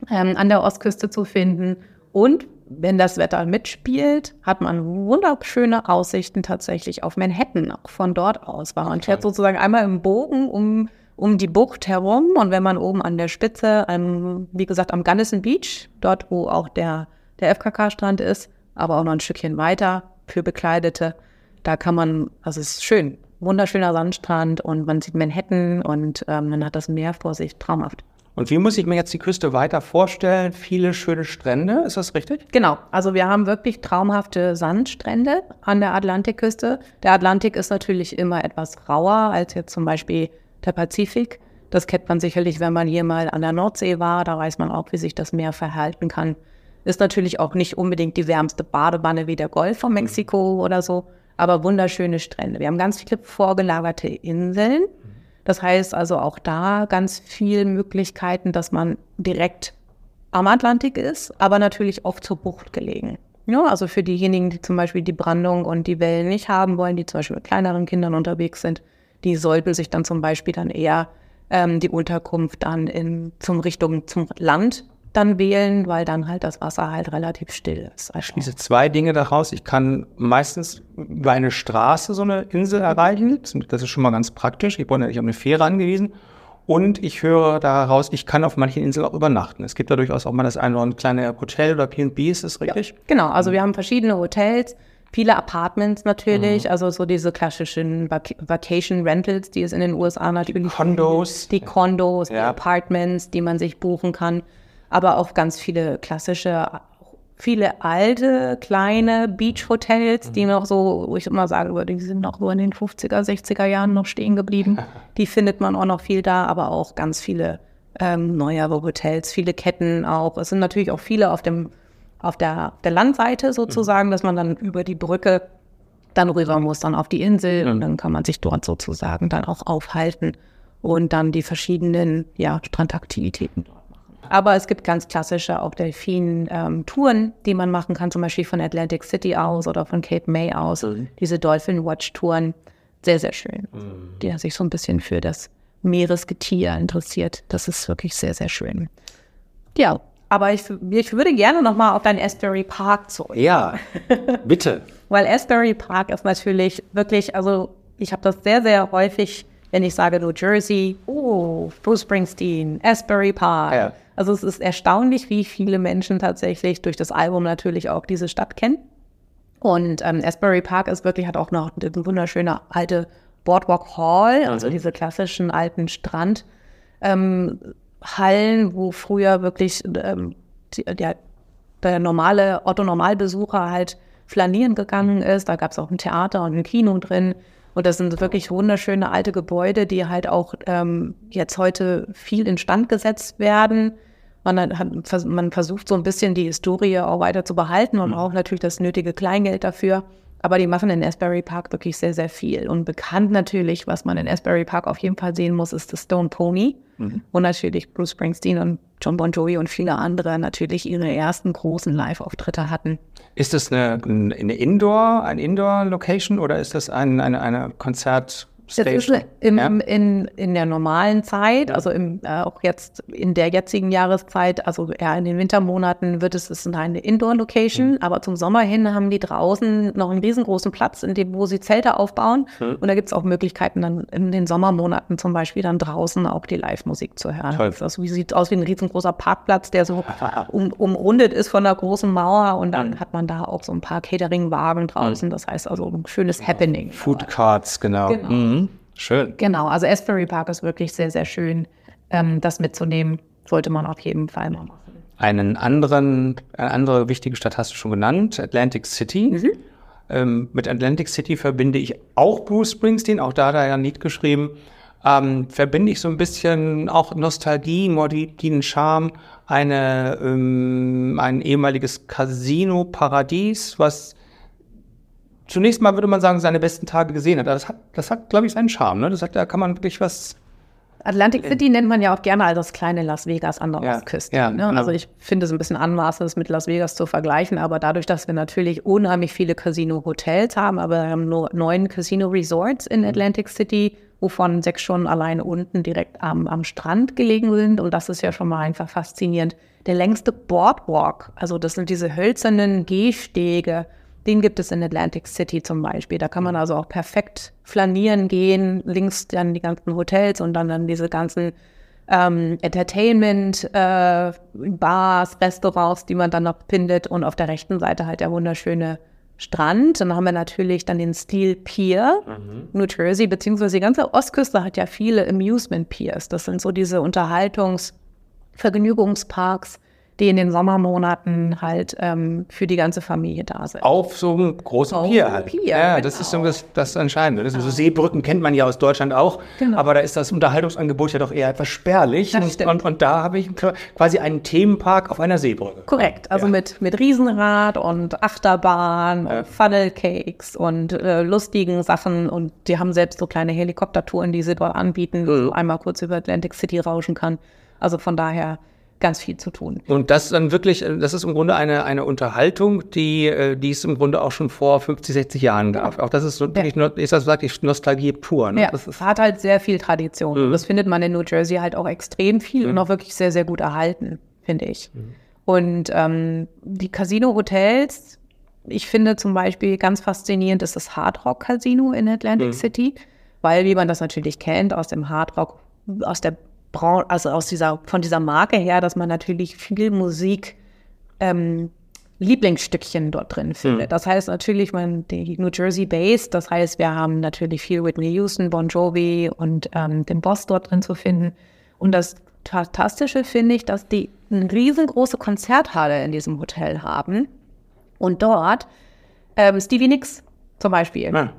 ähm, an der Ostküste zu finden. Und wenn das Wetter mitspielt, hat man wunderschöne Aussichten tatsächlich auf Manhattan, auch von dort aus. Weil man fährt sozusagen einmal im Bogen um, um die Bucht herum und wenn man oben an der Spitze, ähm, wie gesagt, am Gunnison Beach, dort wo auch der, der FKK-Strand ist, aber auch noch ein Stückchen weiter für Bekleidete, da kann man, also es ist schön, wunderschöner Sandstrand und man sieht Manhattan und ähm, man hat das Meer vor sich, traumhaft. Und wie muss ich mir jetzt die Küste weiter vorstellen? Viele schöne Strände, ist das richtig? Genau, also wir haben wirklich traumhafte Sandstrände an der Atlantikküste. Der Atlantik ist natürlich immer etwas rauer als jetzt zum Beispiel der Pazifik. Das kennt man sicherlich, wenn man hier mal an der Nordsee war. Da weiß man auch, wie sich das Meer verhalten kann. Ist natürlich auch nicht unbedingt die wärmste Badewanne wie der Golf von Mexiko oder so, aber wunderschöne Strände. Wir haben ganz viele vorgelagerte Inseln. Das heißt also auch da ganz viele Möglichkeiten, dass man direkt am Atlantik ist, aber natürlich auch zur Bucht gelegen. Ja, also für diejenigen, die zum Beispiel die Brandung und die Wellen nicht haben wollen, die zum Beispiel mit kleineren Kindern unterwegs sind, die sollten sich dann zum Beispiel dann eher ähm, die Unterkunft dann in, zum Richtung zum Land dann wählen, weil dann halt das Wasser halt relativ still ist. Also, Diese zwei Dinge daraus. Ich kann meistens über eine Straße so eine Insel erreichen. Das ist schon mal ganz praktisch. Ich bin ja nicht auf eine Fähre angewiesen. Und ich höre daraus, ich kann auf manchen Inseln auch übernachten. Es gibt da durchaus auch mal das eine oder andere kleine Hotel oder P&B, ist das richtig? Genau, also wir haben verschiedene Hotels, viele Apartments natürlich, also so diese klassischen Vac Vacation Rentals, die es in den USA natürlich Condos. die Condos, die Ja. Apartments, die man sich buchen kann, aber auch ganz viele klassische, viele alte, kleine Beach-Hotels, die noch so, wo ich immer würde, die sind noch so in den 50er, 60er Jahren noch stehen geblieben. Die findet man auch noch viel da, aber auch ganz viele ähm, neuere Hotels, viele Ketten auch. Es sind natürlich auch viele auf dem auf der, der Landseite sozusagen, dass man dann über die Brücke dann rüber muss, dann auf die Insel und dann kann man sich dort sozusagen dann auch aufhalten und dann die verschiedenen ja, Strandaktivitäten dort. Aber es gibt ganz klassische auch Delfin-Touren, die man machen kann, zum Beispiel von Atlantic City aus oder von Cape May aus. Diese Dolphin Watch-Touren, sehr, sehr schön. Die sich so ein bisschen für das Meeresgetier interessiert. Das ist wirklich sehr, sehr schön. Ja, aber ich, ich würde gerne nochmal auf deinen Asbury Park zurück. Ja, bitte. Weil Asbury Park ist natürlich wirklich, also ich habe das sehr, sehr häufig, wenn ich sage New Jersey, oh, Bruce Springsteen, Asbury Park. Ja. Also es ist erstaunlich, wie viele Menschen tatsächlich durch das Album natürlich auch diese Stadt kennen. Und ähm, Asbury Park ist wirklich, hat auch noch eine wunderschöne alte Boardwalk Hall, also diese klassischen alten Strand. Ähm, wo früher wirklich ähm, die, der, der normale Otto-Normalbesucher halt flanieren gegangen ist. Da gab es auch ein Theater und ein Kino drin. Und das sind wirklich wunderschöne alte Gebäude, die halt auch ähm, jetzt heute viel instand gesetzt werden. Man, hat, man versucht so ein bisschen die Historie auch weiter zu behalten und auch natürlich das nötige Kleingeld dafür. Aber die machen in Asbury Park wirklich sehr, sehr viel. Und bekannt natürlich, was man in Asbury Park auf jeden Fall sehen muss, ist das Stone Pony. Mhm. Und natürlich Bruce Springsteen und John Bon Jovi und viele andere natürlich ihre ersten großen Live-Auftritte hatten. Ist das eine, eine Indoor, ein Indoor-Location oder ist das ein, eine, eine Konzert? Das ist im, ja. in, in der normalen Zeit, also im, äh, auch jetzt in der jetzigen Jahreszeit, also eher in den Wintermonaten wird es, es ist eine Indoor-Location, mhm. aber zum Sommer hin haben die draußen noch einen riesengroßen Platz, in dem, wo sie Zelte aufbauen. Mhm. Und da gibt es auch Möglichkeiten, dann in den Sommermonaten zum Beispiel dann draußen auch die Live-Musik zu hören. Toll. Das wie, sieht aus wie ein riesengroßer Parkplatz, der so um, umrundet ist von einer großen Mauer und dann mhm. hat man da auch so ein paar Catering-Wagen draußen. Das heißt also ein schönes Happening. Food Carts, genau. genau. Schön. Genau, also Asbury Park ist wirklich sehr, sehr schön. Ähm, das mitzunehmen, sollte man auf jeden Fall mal machen. Einen anderen, eine andere wichtige Stadt hast du schon genannt, Atlantic City. Mhm. Ähm, mit Atlantic City verbinde ich auch Bruce Springsteen, auch da hat er ja ein Lied geschrieben. Ähm, verbinde ich so ein bisschen auch Nostalgie, morbiden Charme, eine, ähm, ein ehemaliges Casino-Paradies, was zunächst mal würde man sagen, seine besten Tage gesehen hat. Das hat, das hat glaube ich, seinen Charme. Ne? Das hat, da kann man wirklich was. Atlantic City nennt man ja auch gerne als das kleine Las Vegas an der ja, Ostküste. Ja, ne? Also ich finde es ein bisschen anmaßend, es mit Las Vegas zu vergleichen, aber dadurch, dass wir natürlich unheimlich viele Casino-Hotels haben, aber wir haben nur neun Casino-Resorts in Atlantic City, wovon sechs schon alleine unten direkt am, am Strand gelegen sind. Und das ist ja schon mal einfach faszinierend. Der längste Boardwalk, also das sind diese hölzernen Gehstege, den gibt es in Atlantic City zum Beispiel. Da kann man also auch perfekt flanieren gehen, links dann die ganzen Hotels und dann, dann diese ganzen ähm, Entertainment, äh, Bars, Restaurants, die man dann noch findet und auf der rechten Seite halt der wunderschöne Strand. Dann haben wir natürlich dann den Steel Pier, mhm. New Jersey, beziehungsweise die ganze Ostküste hat ja viele Amusement Piers. Das sind so diese Unterhaltungs-, Vergnügungsparks, die in den Sommermonaten halt ähm, für die ganze Familie da sind. Auf so einem großen Auf Pier halt. Pier, ja, genau. das ist so das, das Entscheidende. Das so Seebrücken kennt man ja aus Deutschland auch, genau. aber da ist das Unterhaltungsangebot ja doch eher etwas spärlich. Und, und, und, da habe ich quasi einen Themenpark auf einer Seebrücke. Korrekt, also ja. mit, mit Riesenrad und Achterbahn ja. und Funnelcakes und äh, lustigen Sachen und die haben selbst so kleine Helikoptertouren, die sie dort anbieten, mhm. wo einmal kurz über Atlantic City rauschen kann. Also von daher ganz viel zu tun. Und das dann wirklich, äh, das ist im Grunde eine, eine Unterhaltung, die, äh, die es im Grunde auch schon vor 50, 60 Jahren gab. Ja. Auch das ist so wirklich, ja. ist das wirklich Nostalgie pur. Ne? Ja, das hat halt sehr viel Tradition. Mhm. Das findet man in New Jersey halt auch extrem viel mhm. und auch wirklich sehr, sehr gut erhalten, finde ich. Mhm. Und ähm, die Casino-Hotels, ich finde zum Beispiel ganz faszinierend ist das Hard Rock Casino in Atlantic mhm. City, weil wie man das natürlich kennt aus dem Hard Rock, aus der also aus dieser, von dieser Marke her, dass man natürlich viel Musik ähm, Lieblingsstückchen dort drin findet. Mhm. Das heißt natürlich, man die New Jersey Base, das heißt, wir haben natürlich viel Whitney Houston, Bon Jovi und ähm, den Boss dort drin zu finden. Und das Fantastische finde ich, dass die eine riesengroße Konzerthalle in diesem Hotel haben. Und dort ähm, Stevie Nicks zum Beispiel. Ja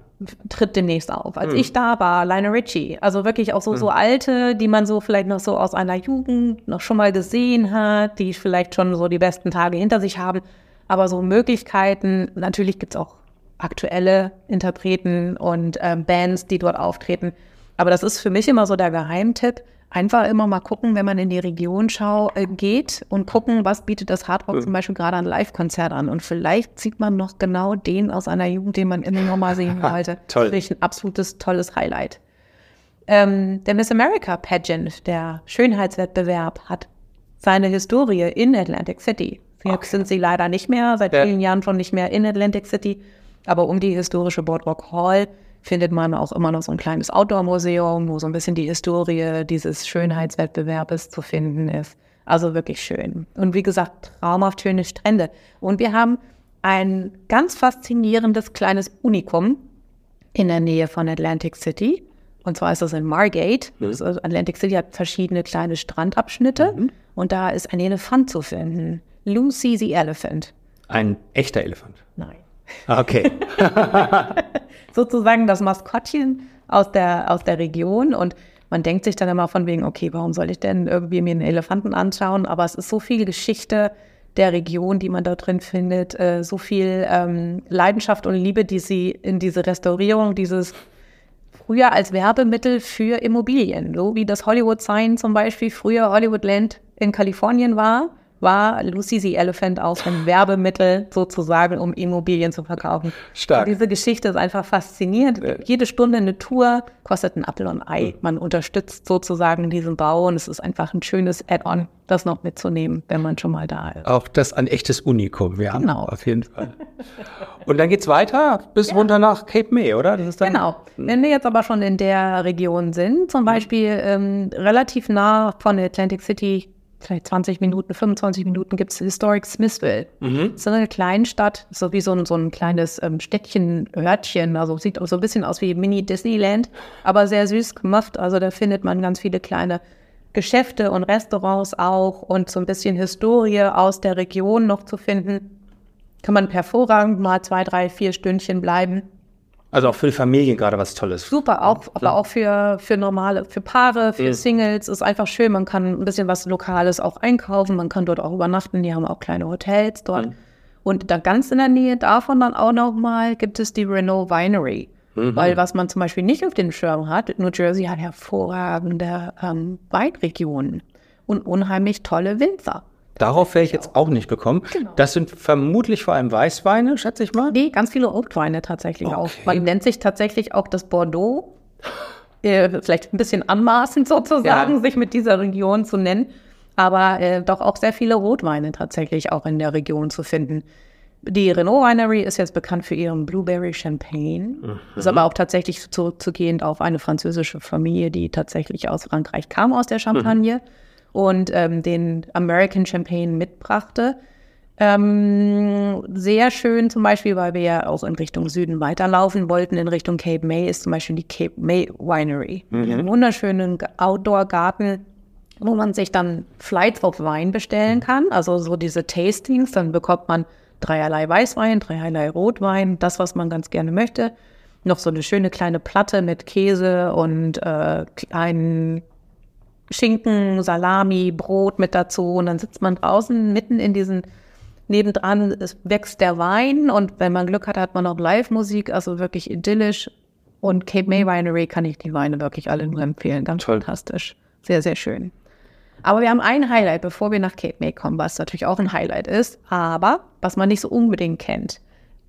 tritt demnächst auf. Als mhm. ich da war, Lionel Richie, also wirklich auch so, mhm. so alte, die man so vielleicht noch so aus einer Jugend noch schon mal gesehen hat, die vielleicht schon so die besten Tage hinter sich haben. Aber so Möglichkeiten, natürlich gibt es auch aktuelle Interpreten und ähm, Bands, die dort auftreten. Aber das ist für mich immer so der Geheimtipp. Einfach immer mal gucken, wenn man in die Region schau, äh, geht und gucken, was bietet das Hardrock Mhm. zum Beispiel gerade an Live-Konzert an. Und vielleicht sieht man noch genau den aus einer Jugend, den man immer noch mal sehen wollte. Toll. Das finde ich ein absolutes, tolles Highlight. Ähm, der Miss America Pageant, der Schönheitswettbewerb, hat seine Historie in Atlantic City. Jetzt sind sie leider nicht mehr, seit Ja. vielen Jahren schon nicht mehr in Atlantic City. Aber um die historische Boardwalk Hall findet man auch immer noch so ein kleines Outdoor-Museum, wo so ein bisschen die Historie dieses Schönheitswettbewerbes zu finden ist. Also wirklich schön. Und wie gesagt, traumhaft schöne Strände. Und wir haben ein ganz faszinierendes kleines Unikum in der Nähe von Atlantic City. Und zwar ist das in Margate. Also Atlantic City hat verschiedene kleine Strandabschnitte. Und da ist ein Elefant zu finden. Lucy the Elephant. Ein echter Elefant. Nein. Ah, Okay. sozusagen das Maskottchen aus der, aus der Region. Und man denkt sich dann immer von wegen, okay, warum soll ich denn irgendwie mir einen Elefanten anschauen? Aber es ist so viel Geschichte der Region, die man da drin findet, äh, so viel ähm, Leidenschaft und Liebe, die sie in diese Restaurierung dieses früher als Werbemittel für Immobilien, so wie das Hollywood Sign zum Beispiel früher Hollywoodland in Kalifornien war, war Lucy the Elephant auch ein Werbemittel sozusagen, um Immobilien zu verkaufen. Stark. Und diese Geschichte ist einfach faszinierend. Jede Stunde eine Tour kostet ein Apfel und ein Ei. Man unterstützt sozusagen diesen Bau und es ist einfach ein schönes Add-on, das noch mitzunehmen, wenn man schon mal da ist. Auch das ein echtes Unikum, ja. Genau. Auf jeden Fall. Und dann geht's weiter bis runter nach Cape May, oder? Genau. Wenn wir jetzt aber schon in der Region sind, zum Beispiel ähm, relativ nah von Atlantic City, vielleicht 20 Minuten, 25 Minuten, gibt es Historic Smithville. Das ist eine Kleinstadt, so wie so ein, so ein kleines ähm, Städtchen, Örtchen. Also sieht auch so ein bisschen aus wie Mini-Disneyland, aber sehr süß gemacht. Also da findet man ganz viele kleine Geschäfte und Restaurants auch und so ein bisschen Historie aus der Region noch zu finden. Kann man hervorragend mal zwei, drei, vier Stündchen bleiben. Also auch für die Familie gerade was Tolles. Super, auch, aber auch für, für normale, für Paare, für Mhm. Singles ist einfach schön. Man kann ein bisschen was Lokales auch einkaufen, man kann dort auch übernachten, die haben auch kleine Hotels dort. Mhm. Und da ganz in der Nähe davon dann auch nochmal gibt es die Renault Winery. Mhm. Weil was man zum Beispiel nicht auf dem Schirm hat, New Jersey hat hervorragende ähm, Weinregionen und unheimlich tolle Winzer. Darauf wäre ich jetzt auch nicht gekommen. Genau. Das sind vermutlich vor allem Weißweine, schätze ich mal. Nee, ganz viele Rotweine tatsächlich auch. Okay. Man nennt sich tatsächlich auch das Bordeaux. Äh, vielleicht ein bisschen anmaßend sozusagen, Ja. sich mit dieser Region zu nennen. Aber äh, doch auch sehr viele Rotweine tatsächlich auch in der Region zu finden. Die Renault Winery ist jetzt bekannt für ihren Blueberry Champagne. Ist aber auch tatsächlich zurückzugehend auf eine französische Familie, die tatsächlich aus Frankreich kam, aus der Champagne und ähm, den American Champagne mitbrachte. Ähm, sehr schön zum Beispiel, weil wir ja auch in Richtung Süden weiterlaufen wollten, in Richtung Cape May ist zum Beispiel die Cape May Winery. Einen wunderschönen Outdoor-Garten, wo man sich dann Flights of Wein bestellen kann, also so diese Tastings, dann bekommt man dreierlei Weißwein, dreierlei Rotwein, das, was man ganz gerne möchte. Noch so eine schöne kleine Platte mit Käse und äh, kleinen Schinken, Salami, Brot mit dazu. Und dann sitzt man draußen mitten in diesen, nebendran es wächst der Wein und wenn man Glück hat, hat man noch Live-Musik, also wirklich idyllisch. Und Cape May Winery kann ich die Weine wirklich alle nur empfehlen. Ganz Toll. fantastisch. Sehr, sehr schön. Aber wir haben ein Highlight, bevor wir nach Cape May kommen, was natürlich auch ein Highlight ist, aber was man nicht so unbedingt kennt.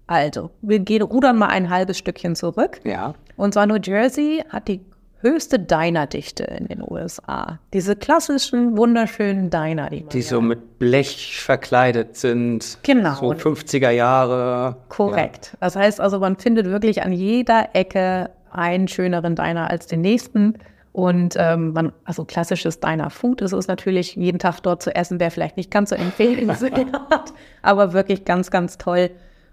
Also, wir gehen, rudern mal ein halbes Stückchen zurück. Ja. Und zwar New Jersey hat die höchste Diner-Dichte in den USA. Diese klassischen, wunderschönen Diner, die Die ja so mit Blech verkleidet sind. Genau. So 50er Jahre. Korrekt. Das heißt also, man findet wirklich an jeder Ecke einen schöneren Diner als den nächsten. Und ähm, man, also klassisches Diner-Food ist es natürlich, jeden Tag dort zu essen, wäre vielleicht nicht ganz so empfehlenswert, aber wirklich ganz, ganz toll.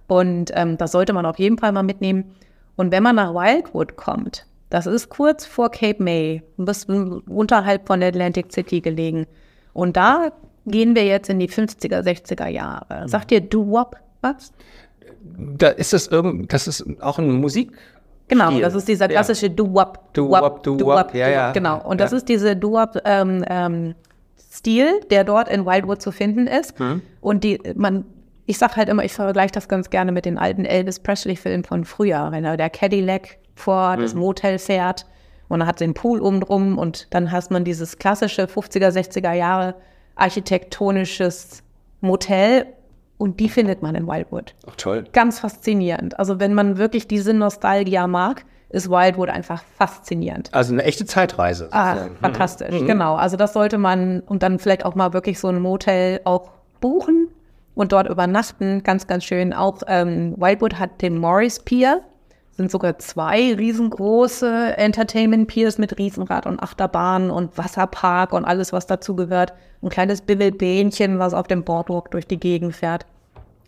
Und ähm, das sollte man auf jeden Fall mal mitnehmen. Und wenn man nach Wildwood kommt, das ist kurz vor Cape May, ein bisschen unterhalb von Atlantic City gelegen. Und da gehen wir jetzt in die 50er, 60er Jahre. Sagt ihr Doo-Wop was? Da ist das irgend, das ist auch ein Musik. Genau, das ist dieser Ja. klassische Doo-Wop. Doo-Wop, Doo-Wop, ja, ja. Genau, und das Ja. ist diese Doo-Wop ähm, ähm, Stil, der dort in Wildwood zu finden ist. Mhm. Und die, man ich sage halt immer, ich vergleiche das ganz gerne mit den alten Elvis Presley-Filmen von früher, wenn er der Cadillac vor das Motel fährt und hat den Pool oben drum und dann hast man dieses klassische 50er, 60er Jahre architektonisches Motel und die findet man in Wildwood. Ach, toll. Ganz faszinierend. Also wenn man wirklich diese Nostalgia mag, ist Wildwood einfach faszinierend. Also eine echte Zeitreise. Ah, sozusagen. fantastisch, genau. Also das sollte man und dann vielleicht auch mal wirklich so ein Motel auch buchen und dort übernachten. Ganz, ganz schön. Auch ähm, Wildwood hat den Morris Pier. Sind sogar zwei riesengroße Entertainment Piers mit Riesenrad und Achterbahn und Wasserpark und alles, was dazu gehört. Ein kleines Bimmelbähnchen, was auf dem Boardwalk durch die Gegend fährt.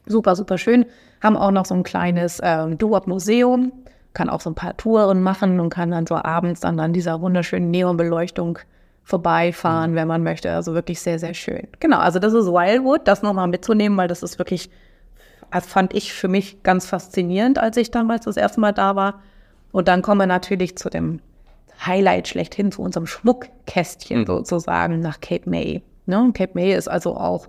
Super, super schön. Haben auch noch so ein kleines ähm, Duop-Museum. Kann auch so ein paar Touren machen und kann dann so abends dann an dieser wunderschönen Neonbeleuchtung vorbeifahren, wenn man möchte. Also wirklich sehr, sehr schön. Genau, also das ist Wildwood, das nochmal mitzunehmen, weil das ist wirklich, fand ich für mich ganz faszinierend, als ich damals das erste Mal da war. Und dann kommen wir natürlich zu dem Highlight schlechthin, zu unserem Schmuckkästchen sozusagen nach Cape May. Ne? Cape May ist also auch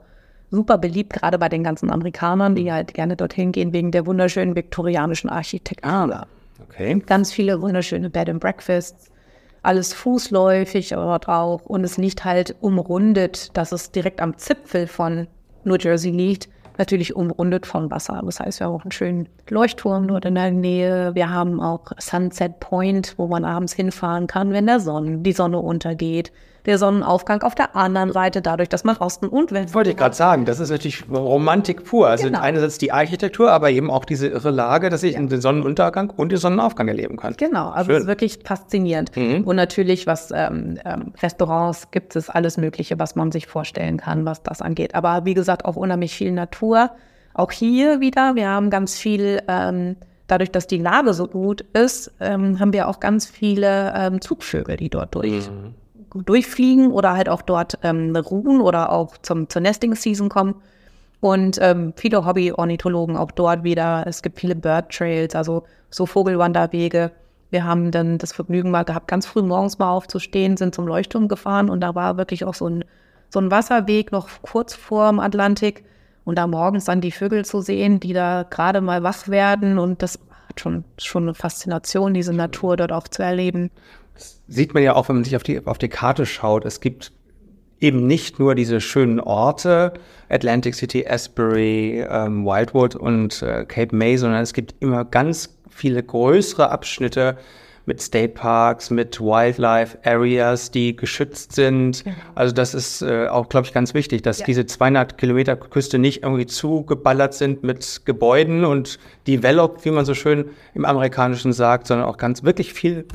super beliebt, gerade bei den ganzen Amerikanern, die halt gerne dorthin gehen wegen der wunderschönen viktorianischen Architektur. Okay. Ganz viele wunderschöne Bed and Breakfasts, alles fußläufig dort auch und es liegt halt umrundet, dass es direkt am Zipfel von New Jersey liegt, natürlich umrundet von Wasser. Das heißt, wir haben auch einen schönen Leuchtturm dort in der Nähe. Wir haben auch Sunset Point, wo man abends hinfahren kann, wenn der Sonne, die Sonne untergeht. Der Sonnenaufgang auf der anderen Seite, dadurch, dass man Osten und Westen Wollte ich gerade sagen, das ist natürlich Romantik pur. Also Genau. einerseits die Architektur, aber eben auch diese irre Lage, dass ich den Sonnenuntergang und den Sonnenaufgang erleben kann. Genau, also Schön. ist wirklich faszinierend. Und natürlich, was ähm, ähm, Restaurants gibt es alles Mögliche, was man sich vorstellen kann, was das angeht. Aber wie gesagt, auch unheimlich viel Natur. Auch hier wieder, wir haben ganz viel, ähm, dadurch, dass die Lage so gut ist, ähm, haben wir auch ganz viele ähm, Zugvögel, die dort durch, durchfliegen oder halt auch dort ähm, ruhen oder auch zum, zur Nesting-Season kommen. Und ähm, viele Hobby-Ornithologen auch dort wieder. Es gibt viele Bird Trails, also so Vogelwanderwege. Wir haben dann das Vergnügen mal gehabt, ganz früh morgens mal aufzustehen, sind zum Leuchtturm gefahren und da war wirklich auch so ein, so ein Wasserweg noch kurz vorm Atlantik. Und da morgens dann die Vögel zu sehen, die da gerade mal wach werden und das hat schon, schon eine Faszination, diese Natur dort auch zu erleben. Sieht man ja auch, wenn man sich auf die, auf die Karte schaut. Es gibt eben nicht nur diese schönen Orte, Atlantic City, Asbury, ähm, Wildwood und äh, Cape May, sondern es gibt immer ganz viele größere Abschnitte mit State Parks, mit Wildlife Areas, die geschützt sind. Also das ist äh, auch, glaube ich, ganz wichtig, dass Ja. diese 200 Kilometer Küste nicht irgendwie zugeballert sind mit Gebäuden und developed, wie man so schön im Amerikanischen sagt, sondern auch ganz wirklich viel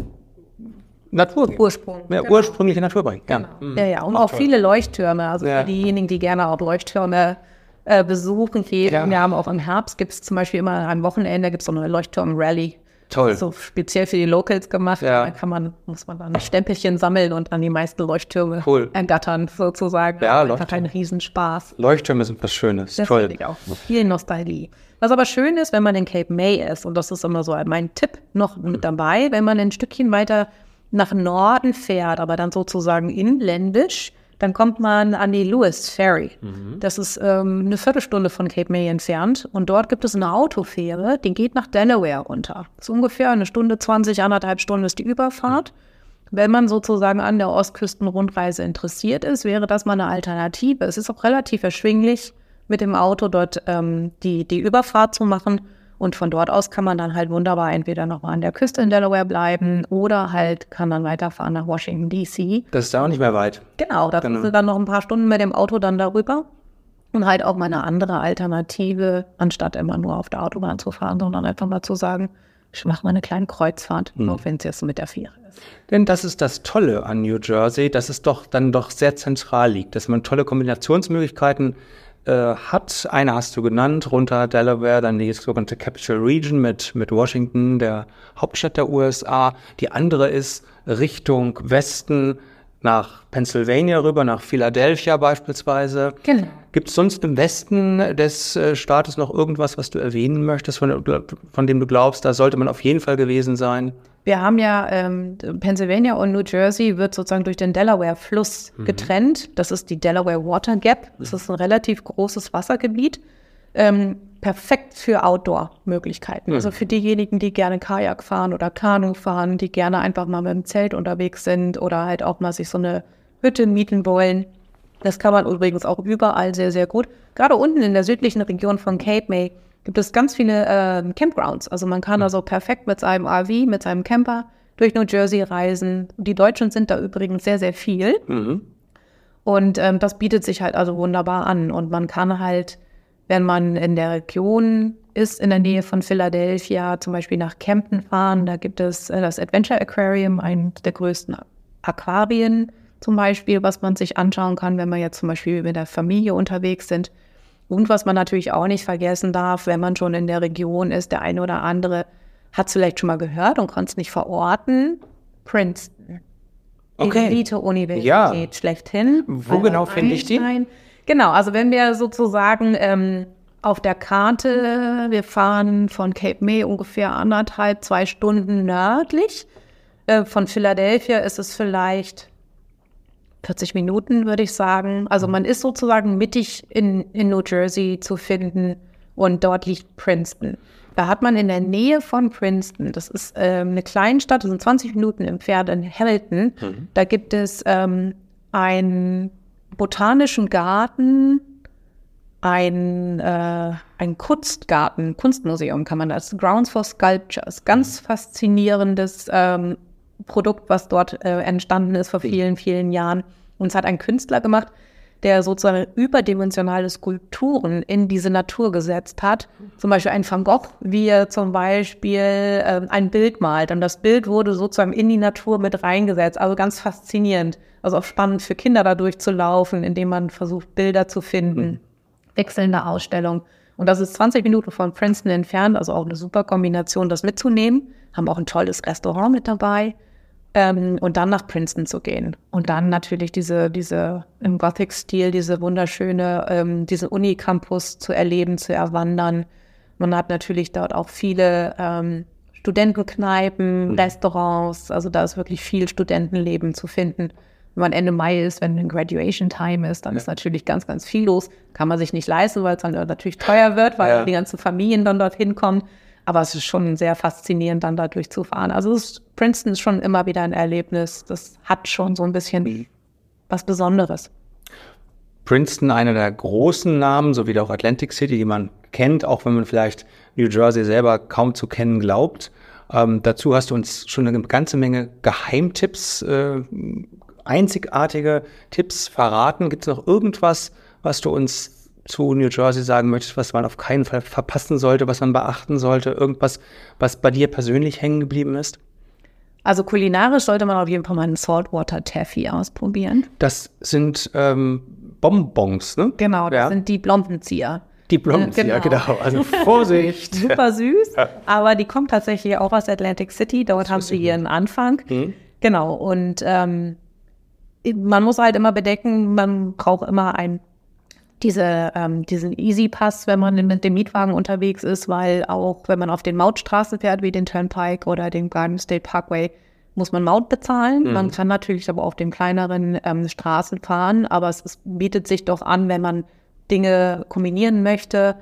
Natur. Ursprung. Ja, Genau. ursprüngliche Natur bringen. Ja. Mhm. Ja, ja, und auch viele Leuchttürme. Also Ja. für diejenigen, die gerne auch Leuchttürme äh, besuchen gehen. Ja. Wir haben auch im Herbst gibt es zum Beispiel immer am Wochenende gibt es so eine Leuchtturm-Rally. Toll. So speziell für die Locals gemacht. Ja. Da kann man, muss man dann Stempelchen sammeln und dann die meisten Leuchttürme Cool. ergattern, sozusagen. Ja, Einfach Leuchttürme. ein Riesenspaß. Leuchttürme sind was Schönes. Das Toll. auch. Viel Nostalgie. Was aber schön ist, wenn man in Cape May ist, und das ist immer so mein Tipp noch mit dabei, wenn man ein Stückchen weiter nach Norden fährt, aber dann sozusagen inländisch, dann kommt man an die Lewis Ferry. Das ist ähm, eine Viertelstunde von Cape May entfernt. Und dort gibt es eine Autofähre, die geht nach Delaware runter. Das ist ungefähr eine Stunde 20, anderthalb Stunden ist die Überfahrt. Wenn man sozusagen an der Ostküstenrundreise interessiert ist, wäre das mal eine Alternative. Es ist auch relativ erschwinglich, mit dem Auto dort ähm, die, die Überfahrt zu machen. Und von dort aus kann man dann halt wunderbar entweder noch mal an der Küste in Delaware bleiben oder halt kann dann weiterfahren nach Washington, D.C. Das ist auch nicht mehr weit. Genau, da Genau. dann noch ein paar Stunden mit dem Auto dann darüber. Und halt auch mal eine andere Alternative, anstatt immer nur auf der Autobahn zu fahren, sondern einfach mal zu sagen, ich mache mal eine kleine Kreuzfahrt, auch wenn es jetzt mit der Fähre ist. Denn das ist das Tolle an New Jersey, dass es doch dann doch sehr zentral liegt, dass man tolle Kombinationsmöglichkeiten äh, hat. Eine hast du genannt, runter Delaware, dann die sogenannte Capital Region mit, mit Washington, der Hauptstadt der USA. Die andere ist Richtung Westen nach Pennsylvania rüber, nach Philadelphia beispielsweise. Genau. Gibt es sonst im Westen des äh, Staates noch irgendwas, was du erwähnen möchtest, von, von dem du glaubst, da sollte man auf jeden Fall gewesen sein? Wir haben ja ähm, Pennsylvania und New Jersey wird sozusagen durch den Delaware-Fluss getrennt. Das ist die Delaware Water Gap. Das ist ein relativ großes Wassergebiet. Ähm, perfekt für Outdoor-Möglichkeiten. Also für diejenigen, die gerne Kajak fahren oder Kanu fahren, die gerne einfach mal mit dem Zelt unterwegs sind oder halt auch mal sich so eine Hütte mieten wollen. Das kann man übrigens auch überall sehr, sehr gut. Gerade unten in der südlichen Region von Cape May gibt es ganz viele äh, Campgrounds. Also man kann also perfekt mit seinem RV, mit seinem Camper durch New Jersey reisen. Die Deutschen sind da übrigens sehr, sehr viel. Und ähm, das bietet sich halt also wunderbar an. Und man kann halt, wenn man in der Region ist, in der Nähe von Philadelphia, zum Beispiel nach Camden fahren, da gibt es äh, das Adventure Aquarium, eines der größten Aquarien zum Beispiel, was man sich anschauen kann, wenn man jetzt zum Beispiel mit der Familie unterwegs sind. Und was man natürlich auch nicht vergessen darf, wenn man schon in der Region ist, der eine oder andere hat es vielleicht schon mal gehört und kann es nicht verorten. Princeton. Okay. Die Elite-Universität Ja. schlechthin. Wo genau finde ich die? Genau, also wenn wir sozusagen ähm, auf der Karte, wir fahren von Cape May ungefähr anderthalb, zwei Stunden nördlich. Äh, von Philadelphia ist es vielleicht 40 Minuten, würde ich sagen. Also man ist sozusagen mittig in, in New Jersey zu finden und dort liegt Princeton. Da hat man in der Nähe von Princeton, das ist ähm, eine Kleinstadt, das sind 20 Minuten entfernt in Hamilton, da gibt es ähm, einen botanischen Garten, ein, äh, ein Kunstgarten, Kunstmuseum kann man das, Grounds for Sculptures, ganz faszinierendes ähm, Produkt, was dort äh, entstanden ist vor vielen, vielen Jahren. Und es hat ein Künstler gemacht, der sozusagen überdimensionale Skulpturen in diese Natur gesetzt hat. Zum Beispiel ein Van Gogh, wie er zum Beispiel äh, ein Bild malt. Und das Bild wurde sozusagen in die Natur mit reingesetzt. Also ganz faszinierend. Also auch spannend für Kinder da durchzulaufen, indem man versucht, Bilder zu finden. Wechselnde Ausstellung. Und das ist 20 Minuten von Princeton entfernt, also auch eine super Kombination, das mitzunehmen. Haben auch ein tolles Restaurant mit dabei. Ähm, und dann nach Princeton zu gehen. Und dann natürlich diese, diese im Gothic-Stil, diese wunderschöne, ähm, diesen Unicampus zu erleben, zu erwandern. Man hat natürlich dort auch viele ähm, Studentenkneipen, Restaurants. Also da ist wirklich viel Studentenleben zu finden. Wenn man Ende Mai ist, wenn ein Graduation Time ist, dann ist natürlich ganz, ganz viel los. Kann man sich nicht leisten, weil es dann natürlich teuer wird, weil Ja. die ganzen Familien dann dorthin kommen. Aber es ist schon sehr faszinierend, dann da durchzufahren. Also ist, Princeton ist schon immer wieder ein Erlebnis. Das hat schon so ein bisschen was Besonderes. Princeton einer der großen Namen, so wie auch Atlantic City, die man kennt, auch wenn man vielleicht New Jersey selber kaum zu kennen glaubt. Ähm, dazu hast du uns schon eine ganze Menge Geheimtipps, äh, einzigartige Tipps verraten. Gibt es noch irgendwas, was du uns zu New Jersey sagen möchtest, was man auf keinen Fall verpassen sollte, was man beachten sollte? Irgendwas, was bei dir persönlich hängen geblieben ist? Also kulinarisch sollte man auf jeden Fall mal einen Saltwater Taffy ausprobieren. Das sind ähm, Bonbons, ne? Genau, das Ja. sind die Blombenzieher. Die ja, Genau. genau. Also Vorsicht. Super süß, aber die kommt tatsächlich auch aus Atlantic City. Dort haben sie ihren Anfang. Genau, und ähm, man muss halt immer bedenken, man braucht immer ein, diese, ähm, diesen Easy Pass, wenn man mit dem Mietwagen unterwegs ist, weil auch wenn man auf den Mautstraßen fährt, wie den Turnpike oder den Garden State Parkway, muss man Maut bezahlen. Man kann natürlich aber auf den kleineren ähm, Straßen fahren, aber es ist, bietet sich doch an, wenn man Dinge kombinieren möchte,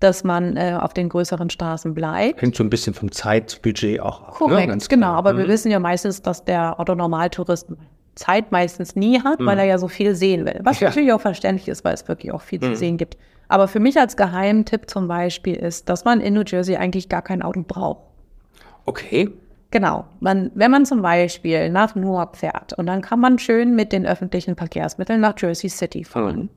dass man äh, auf den größeren Straßen bleibt. Hängt so ein bisschen vom Zeitbudget auch ab. Korrekt, ne? Ganz genau. Aber wir wissen ja meistens, dass der Otto-Normaltourist Zeit meistens nie hat, weil er ja so viel sehen will. Was Ja. natürlich auch verständlich ist, weil es wirklich auch viel zu sehen gibt. Aber für mich als Geheimtipp zum Beispiel ist, dass man in New Jersey eigentlich gar kein Auto braucht. Okay. Genau. Man, wenn man zum Beispiel nach Newark fährt und dann kann man schön mit den öffentlichen Verkehrsmitteln nach Jersey City fahren.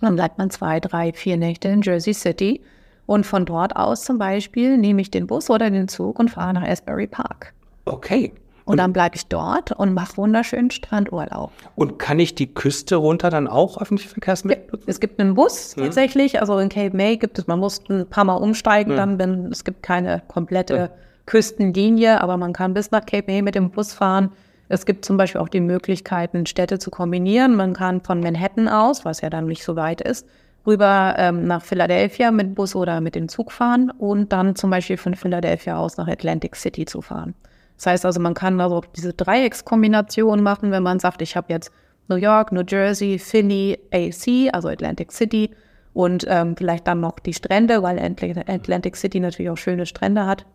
Dann bleibt man zwei, drei, vier Nächte in Jersey City und von dort aus zum Beispiel nehme ich den Bus oder den Zug und fahre nach Asbury Park. Okay. Und dann bleibe ich dort und mache wunderschönen Strandurlaub. Und kann ich die Küste runter dann auch öffentliche Verkehrsmittel nutzen? Es gibt einen Bus tatsächlich, also in Cape May gibt es, man muss ein paar Mal umsteigen, dann, wenn es gibt keine komplette Küstenlinie, aber man kann bis nach Cape May mit dem Bus fahren. Es gibt zum Beispiel auch die Möglichkeiten, Städte zu kombinieren. Man kann von Manhattan aus, was ja dann nicht so weit ist, rüber ähm, nach Philadelphia mit Bus oder mit dem Zug fahren und dann zum Beispiel von Philadelphia aus nach Atlantic City zu fahren. Das heißt also, man kann also diese Dreieckskombination machen, wenn man sagt, ich habe jetzt New York, New Jersey, Philly, AC, also Atlantic City und ähm, vielleicht dann noch die Strände, weil Atlantic City natürlich auch schöne Strände hat.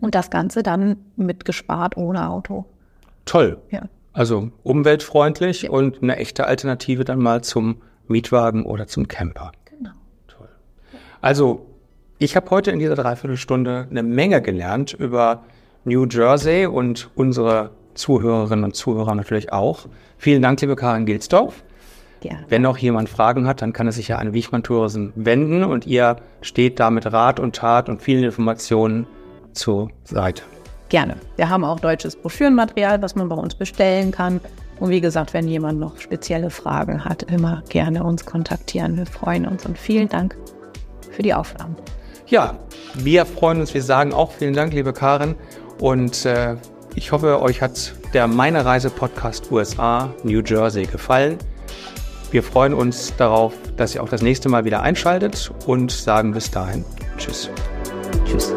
Und das Ganze dann mit gespart ohne Auto. Toll. Ja. Also umweltfreundlich ja. und eine echte Alternative dann mal zum Mietwagen oder zum Camper. Genau. Toll. Also ich habe heute in dieser Dreiviertelstunde eine Menge gelernt über New Jersey und unsere Zuhörerinnen und Zuhörer natürlich auch. Vielen Dank, liebe Karin Gilsdorf. Ja. Wenn noch jemand Fragen hat, dann kann er sich ja an Wichmann Tourism wenden und ihr steht da mit Rat und Tat und vielen Informationen zur Seite. Gerne. Wir haben auch deutsches Broschürenmaterial, was man bei uns bestellen kann. Und wie gesagt, wenn jemand noch spezielle Fragen hat, immer gerne uns kontaktieren. Wir freuen uns und vielen Dank für die Aufnahmen. Ja, wir freuen uns. Wir sagen auch vielen Dank, liebe Karin. Und äh, ich hoffe, euch hat der Meine Reise Podcast USA New Jersey gefallen. Wir freuen uns darauf, dass ihr auch das nächste Mal wieder einschaltet und sagen bis dahin Tschüss. Tschüss.